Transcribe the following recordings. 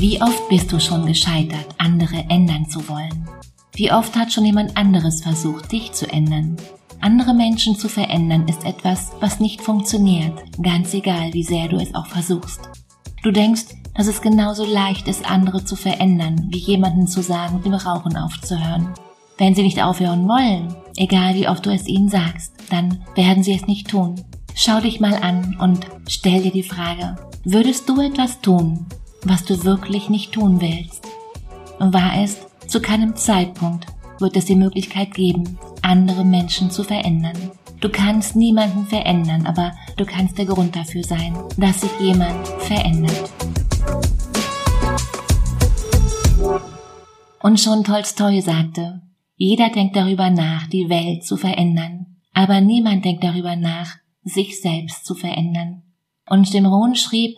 Wie oft bist du schon gescheitert, andere ändern zu wollen? Wie oft hat schon jemand anderes versucht, dich zu ändern? Andere Menschen zu verändern ist etwas, was nicht funktioniert, ganz egal, wie sehr du es auch versuchst. Du denkst, dass es genauso leicht ist, andere zu verändern, wie jemanden zu sagen, mit dem Rauchen aufzuhören. Wenn sie nicht aufhören wollen, egal wie oft du es ihnen sagst, dann werden sie es nicht tun. Schau dich mal an und stell dir die Frage, würdest du etwas tun, was du wirklich nicht tun willst? Wahr ist, zu keinem Zeitpunkt wird es die Möglichkeit geben, andere Menschen zu verändern. Du kannst niemanden verändern, aber du kannst der Grund dafür sein, dass sich jemand verändert. Und schon Tolstoi sagte, jeder denkt darüber nach, die Welt zu verändern, aber niemand denkt darüber nach, sich selbst zu verändern. Und Stimron schrieb,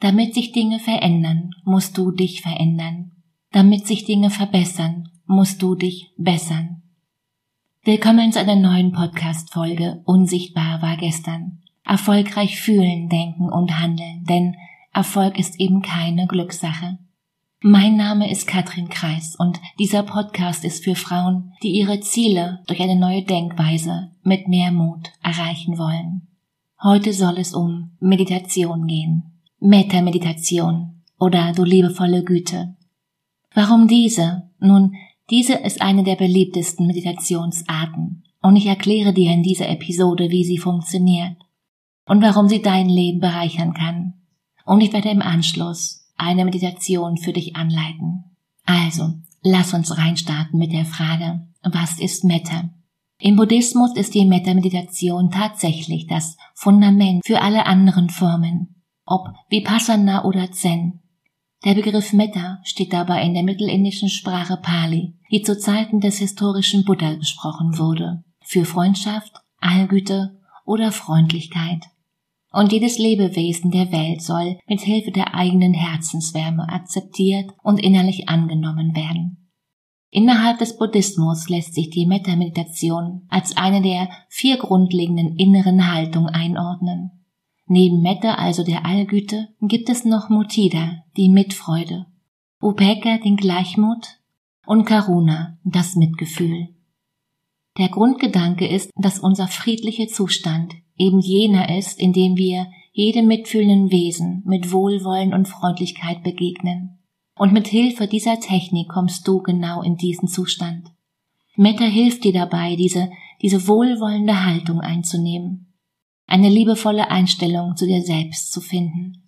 damit sich Dinge verändern, musst du dich verändern. Damit sich Dinge verbessern, musst du dich bessern. Willkommen zu einer neuen Podcast-Folge Unsichtbar war gestern. Erfolgreich fühlen, denken und handeln, denn Erfolg ist eben keine Glückssache. Mein Name ist Katrin Kreis und dieser Podcast ist für Frauen, die ihre Ziele durch eine neue Denkweise mit mehr Mut erreichen wollen. Heute soll es um Meditation gehen. Meta-Meditation oder du liebevolle Güte. Warum diese? Nun, diese ist eine der beliebtesten Meditationsarten und ich erkläre dir in dieser Episode, wie sie funktioniert und warum sie dein Leben bereichern kann. Und ich werde im Anschluss eine Meditation für dich anleiten. Also, lass uns reinstarten mit der Frage, was ist Metta? Im Buddhismus ist die Metta-Meditation tatsächlich das Fundament für alle anderen Formen, ob Vipassana oder Zen. Der Begriff Metta steht dabei in der mittelindischen Sprache Pali, die zu Zeiten des historischen Buddha gesprochen wurde, für Freundschaft, Allgüte oder Freundlichkeit. Und jedes Lebewesen der Welt soll mit Hilfe der eigenen Herzenswärme akzeptiert und innerlich angenommen werden. Innerhalb des Buddhismus lässt sich die Metta-Meditation als eine der vier grundlegenden inneren Haltungen einordnen. Neben Metta, also der Allgüte, gibt es noch Mutida, die Mitfreude, Upeka, den Gleichmut und Karuna, das Mitgefühl. Der Grundgedanke ist, dass unser friedlicher Zustand eben jener ist, in dem wir jedem mitfühlenden Wesen mit Wohlwollen und Freundlichkeit begegnen. Und mit Hilfe dieser Technik kommst du genau in diesen Zustand. Metta hilft dir dabei, diese, diese wohlwollende Haltung einzunehmen eine liebevolle Einstellung zu dir selbst zu finden.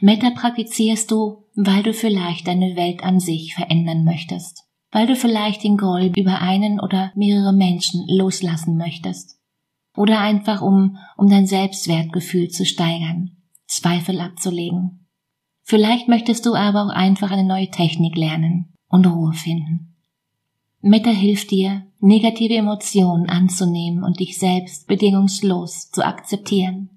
Metta praktizierst du, weil du vielleicht deine Welt an sich verändern möchtest, weil du vielleicht den Groll über einen oder mehrere Menschen loslassen möchtest, oder einfach um, um dein Selbstwertgefühl zu steigern, Zweifel abzulegen. Vielleicht möchtest du aber auch einfach eine neue Technik lernen und Ruhe finden. Metta hilft dir, negative Emotionen anzunehmen und dich selbst bedingungslos zu akzeptieren.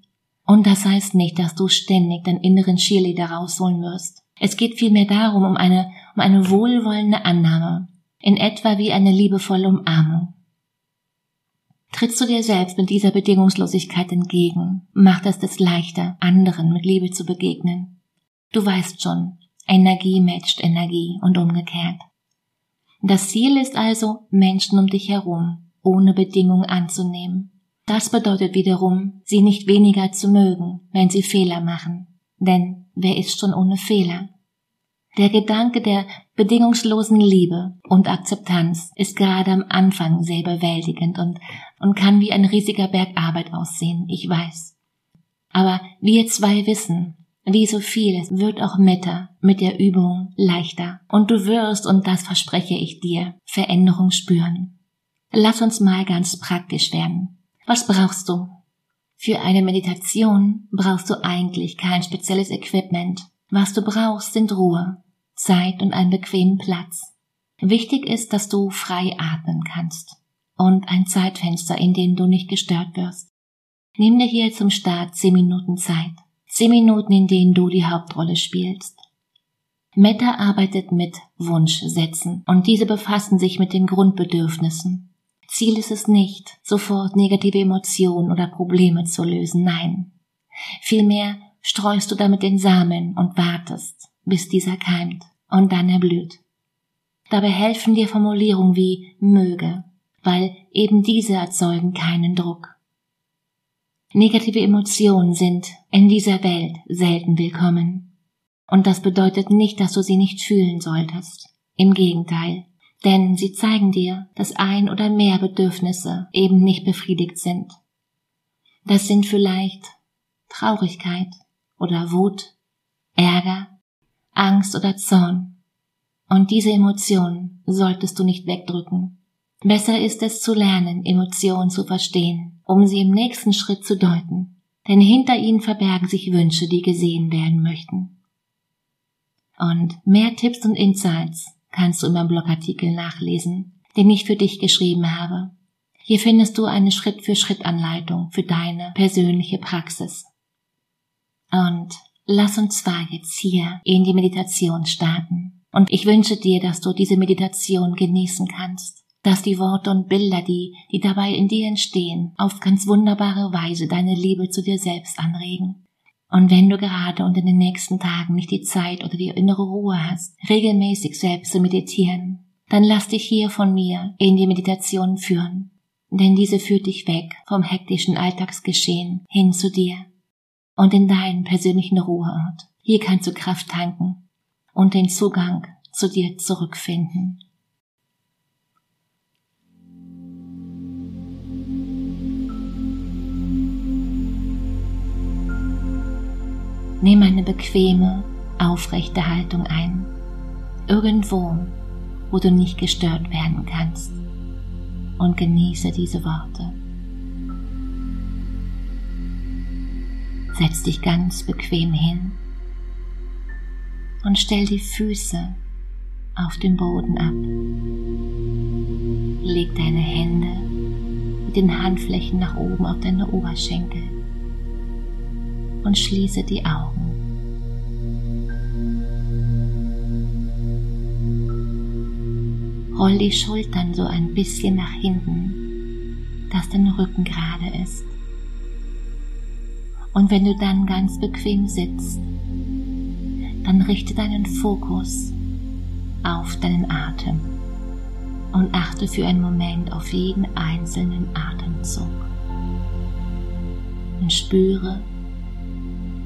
Und das heißt nicht, dass du ständig deinen inneren Cheerleader rausholen wirst. Es geht vielmehr darum, um eine, um eine wohlwollende Annahme, in etwa wie eine liebevolle Umarmung. Trittst du dir selbst mit dieser Bedingungslosigkeit entgegen, macht es es leichter, anderen mit Liebe zu begegnen. Du weißt schon, Energie matcht Energie und umgekehrt. Das Ziel ist also, Menschen um dich herum ohne Bedingung anzunehmen. Das bedeutet wiederum, sie nicht weniger zu mögen, wenn sie Fehler machen. Denn wer ist schon ohne Fehler? Der Gedanke der bedingungslosen Liebe und Akzeptanz ist gerade am Anfang sehr bewältigend und, und kann wie ein riesiger Berg Arbeit aussehen, ich weiß. Aber wir zwei wissen, wie so vieles wird auch Meta mit der Übung leichter. Und du wirst, und das verspreche ich dir, Veränderung spüren. Lass uns mal ganz praktisch werden. Was brauchst du? Für eine Meditation brauchst du eigentlich kein spezielles Equipment. Was du brauchst, sind Ruhe, Zeit und einen bequemen Platz. Wichtig ist, dass du frei atmen kannst und ein Zeitfenster, in dem du nicht gestört wirst. Nimm dir hier zum Start zehn Minuten Zeit. Zehn Minuten, in denen du die Hauptrolle spielst. Meta arbeitet mit Wunschsätzen und diese befassen sich mit den Grundbedürfnissen. Ziel ist es nicht, sofort negative Emotionen oder Probleme zu lösen, nein. Vielmehr streust du damit den Samen und wartest, bis dieser keimt und dann erblüht. Dabei helfen dir Formulierungen wie möge, weil eben diese erzeugen keinen Druck. Negative Emotionen sind in dieser Welt selten willkommen. Und das bedeutet nicht, dass du sie nicht fühlen solltest. Im Gegenteil, denn sie zeigen dir, dass ein oder mehr Bedürfnisse eben nicht befriedigt sind. Das sind vielleicht Traurigkeit oder Wut, Ärger, Angst oder Zorn. Und diese Emotionen solltest du nicht wegdrücken. Besser ist es zu lernen, Emotionen zu verstehen, um sie im nächsten Schritt zu deuten. Denn hinter ihnen verbergen sich Wünsche, die gesehen werden möchten. Und mehr Tipps und Insights kannst du in meinem Blogartikel nachlesen, den ich für dich geschrieben habe. Hier findest du eine Schritt-für-Schritt-Anleitung für deine persönliche Praxis. Und lass uns zwar jetzt hier in die Meditation starten. Und ich wünsche dir, dass du diese Meditation genießen kannst, dass die Worte und Bilder, die, die dabei in dir entstehen, auf ganz wunderbare Weise deine Liebe zu dir selbst anregen. Und wenn du gerade und in den nächsten Tagen nicht die Zeit oder die innere Ruhe hast, regelmäßig selbst zu meditieren, dann lass dich hier von mir in die Meditation führen. Denn diese führt dich weg vom hektischen Alltagsgeschehen hin zu dir und in deinen persönlichen Ruheort. Hier kannst du Kraft tanken und den Zugang zu dir zurückfinden. Nimm eine bequeme, aufrechte Haltung ein, irgendwo, wo du nicht gestört werden kannst, und genieße diese Worte. Setz dich ganz bequem hin und stell die Füße auf den Boden ab. Leg deine Hände mit den Handflächen nach oben auf deine Oberschenkel und schließe die Augen. Roll die Schultern so ein bisschen nach hinten, dass dein Rücken gerade ist. Und wenn du dann ganz bequem sitzt, dann richte deinen Fokus auf deinen Atem und achte für einen Moment auf jeden einzelnen Atemzug. Und spüre,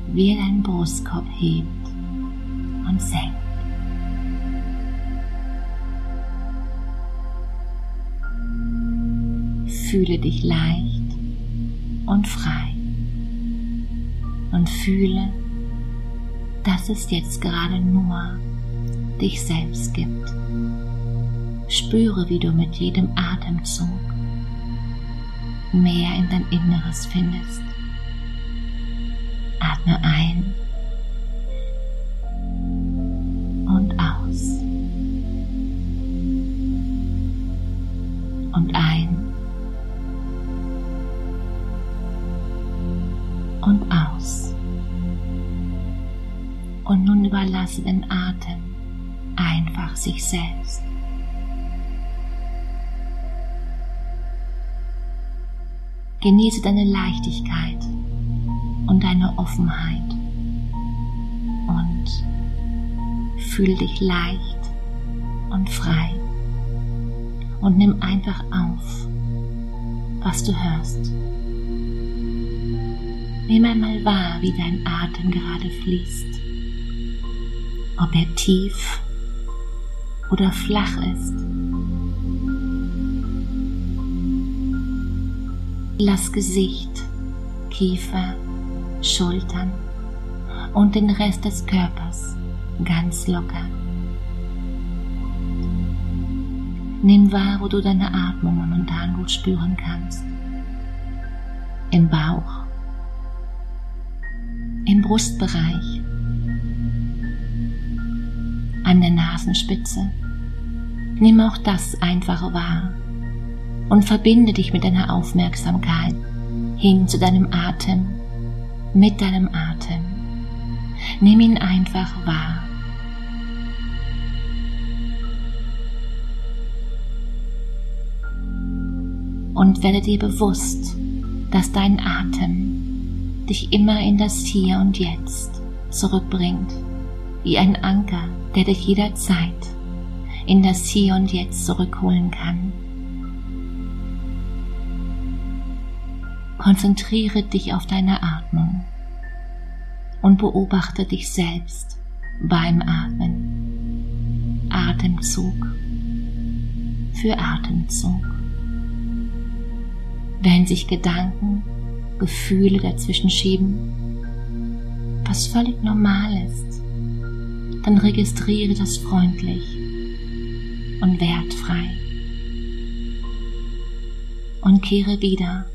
wie er deinen Brustkorb hebt und senkt. Fühle dich leicht und frei und fühle, dass es jetzt gerade nur dich selbst gibt. Spüre, wie du mit jedem Atemzug mehr in dein Inneres findest. Atme ein und aus. Und ein und aus. Und nun überlasse den Atem einfach sich selbst. Genieße deine Leichtigkeit und deine Offenheit und fühle dich leicht und frei und nimm einfach auf, was du hörst. Nimm einmal wahr, wie dein Atem gerade fließt, ob er tief oder flach ist. Lass Gesicht, Kiefer, Schultern und den Rest des Körpers ganz locker. Nimm wahr, wo du deine Atmung momentan gut spüren kannst. Im Bauch, im Brustbereich, an der Nasenspitze. Nimm auch das einfach wahr und verbinde dich mit deiner Aufmerksamkeit hin zu deinem Atem mit deinem Atem. Nimm ihn einfach wahr. Und werde dir bewusst, dass dein Atem dich immer in das Hier und Jetzt zurückbringt, wie ein Anker, der dich jederzeit in das Hier und Jetzt zurückholen kann. Konzentriere dich auf deine Atmung und beobachte dich selbst beim Atmen. Atemzug für Atemzug. Wenn sich Gedanken, Gefühle dazwischen schieben, was völlig normal ist, dann registriere das freundlich und wertfrei und kehre wieder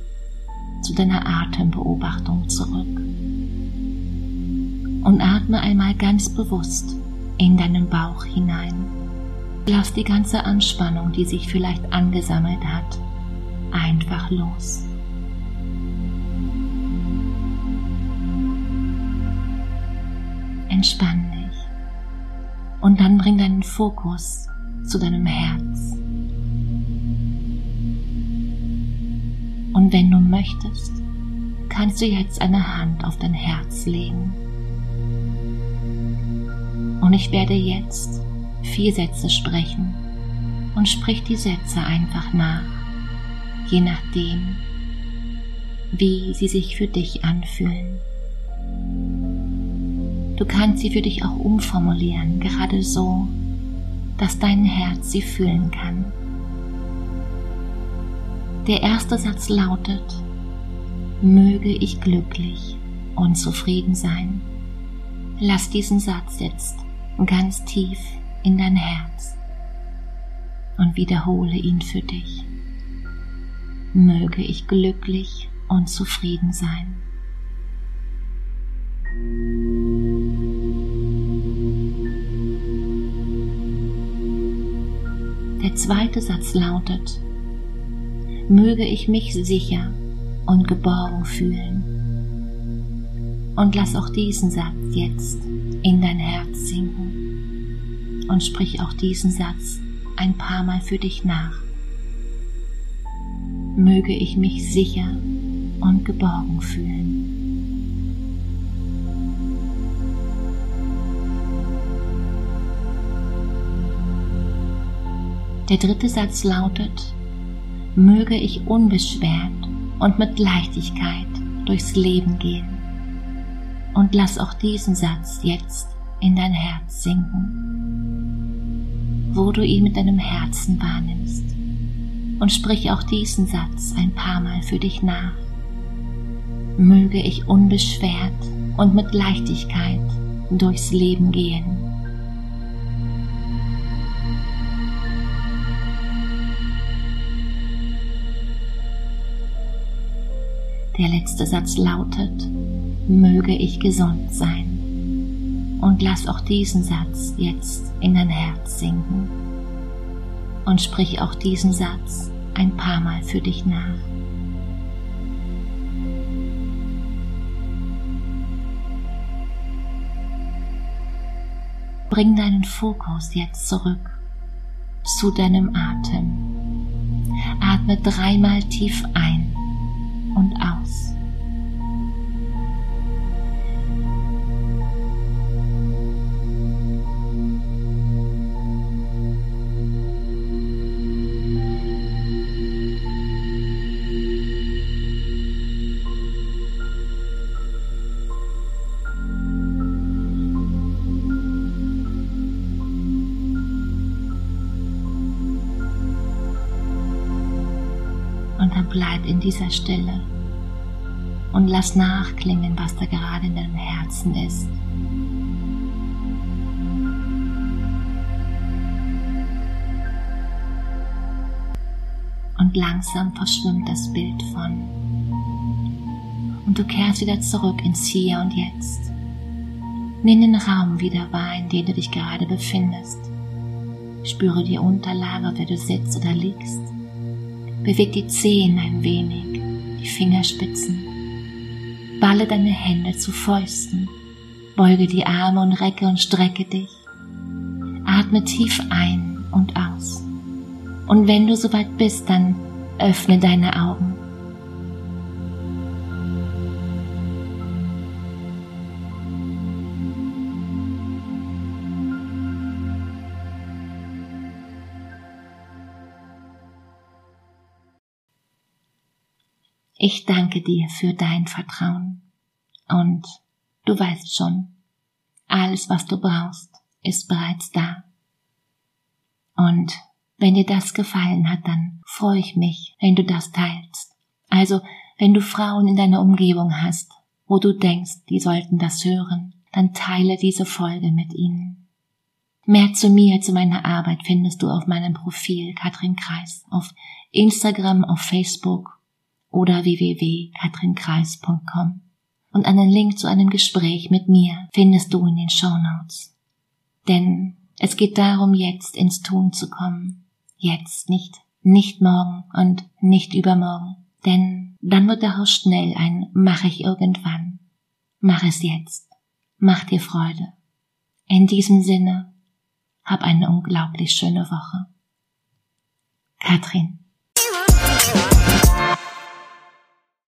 zu deiner Atembeobachtung zurück. Und atme einmal ganz bewusst in deinen Bauch hinein. Lass die ganze Anspannung, die sich vielleicht angesammelt hat, einfach los. Entspann dich und dann bring deinen Fokus zu deinem Herz. Und wenn du möchtest, kannst du jetzt eine Hand auf dein Herz legen. Und ich werde jetzt vier Sätze sprechen und sprich die Sätze einfach nach, je nachdem, wie sie sich für dich anfühlen. Du kannst sie für dich auch umformulieren, gerade so, dass dein Herz sie fühlen kann. Der erste Satz lautet, möge ich glücklich und zufrieden sein. Lass diesen Satz jetzt ganz tief in dein Herz und wiederhole ihn für dich. Möge ich glücklich und zufrieden sein. Der zweite Satz lautet, möge ich mich sicher und geborgen fühlen. Und lass auch diesen Satz jetzt in dein Herz sinken und sprich auch diesen Satz ein paar Mal für dich nach. Möge ich mich sicher und geborgen fühlen. Der dritte Satz lautet, möge ich unbeschwert und mit Leichtigkeit durchs Leben gehen. Und lass auch diesen Satz jetzt in dein Herz sinken, wo du ihn mit deinem Herzen wahrnimmst. Und sprich auch diesen Satz ein paar Mal für dich nach. Möge ich unbeschwert und mit Leichtigkeit durchs Leben gehen. Der letzte Satz lautet, möge ich gesund sein. Und lass auch diesen Satz jetzt in dein Herz sinken. Und sprich auch diesen Satz ein paar Mal für dich nach. Bring deinen Fokus jetzt zurück zu deinem Atem. Atme dreimal tief ein in dieser Stille und lass nachklingen, was da gerade in deinem Herzen ist. Und langsam verschwimmt das Bild von. Und du kehrst wieder zurück ins Hier und Jetzt. Nimm den Raum wieder wahr, in dem du dich gerade befindest. Spüre die Unterlage, auf du sitzt oder liegst. Beweg die Zehen ein wenig, die Fingerspitzen. Balle deine Hände zu Fäusten. Beuge die Arme und recke und strecke dich. Atme tief ein und aus. Und wenn du soweit bist, dann öffne deine Augen. Ich danke dir für dein Vertrauen. Und du weißt schon, alles, was du brauchst, ist bereits da. Und wenn dir das gefallen hat, dann freue ich mich, wenn du das teilst. Also, wenn du Frauen in deiner Umgebung hast, wo du denkst, die sollten das hören, dann teile diese Folge mit ihnen. Mehr zu mir, zu meiner Arbeit findest du auf meinem Profil Katrin Kreis, auf Instagram, auf Facebook oder www.katrinkreis.com. Und einen Link zu einem Gespräch mit mir findest du in den Show Notes. Denn es geht darum, jetzt ins Tun zu kommen. Jetzt, nicht, nicht morgen und nicht übermorgen. Denn dann wird daraus schnell ein mach ich irgendwann. Mach es jetzt. Mach dir Freude. In diesem Sinne, hab eine unglaublich schöne Woche. Katrin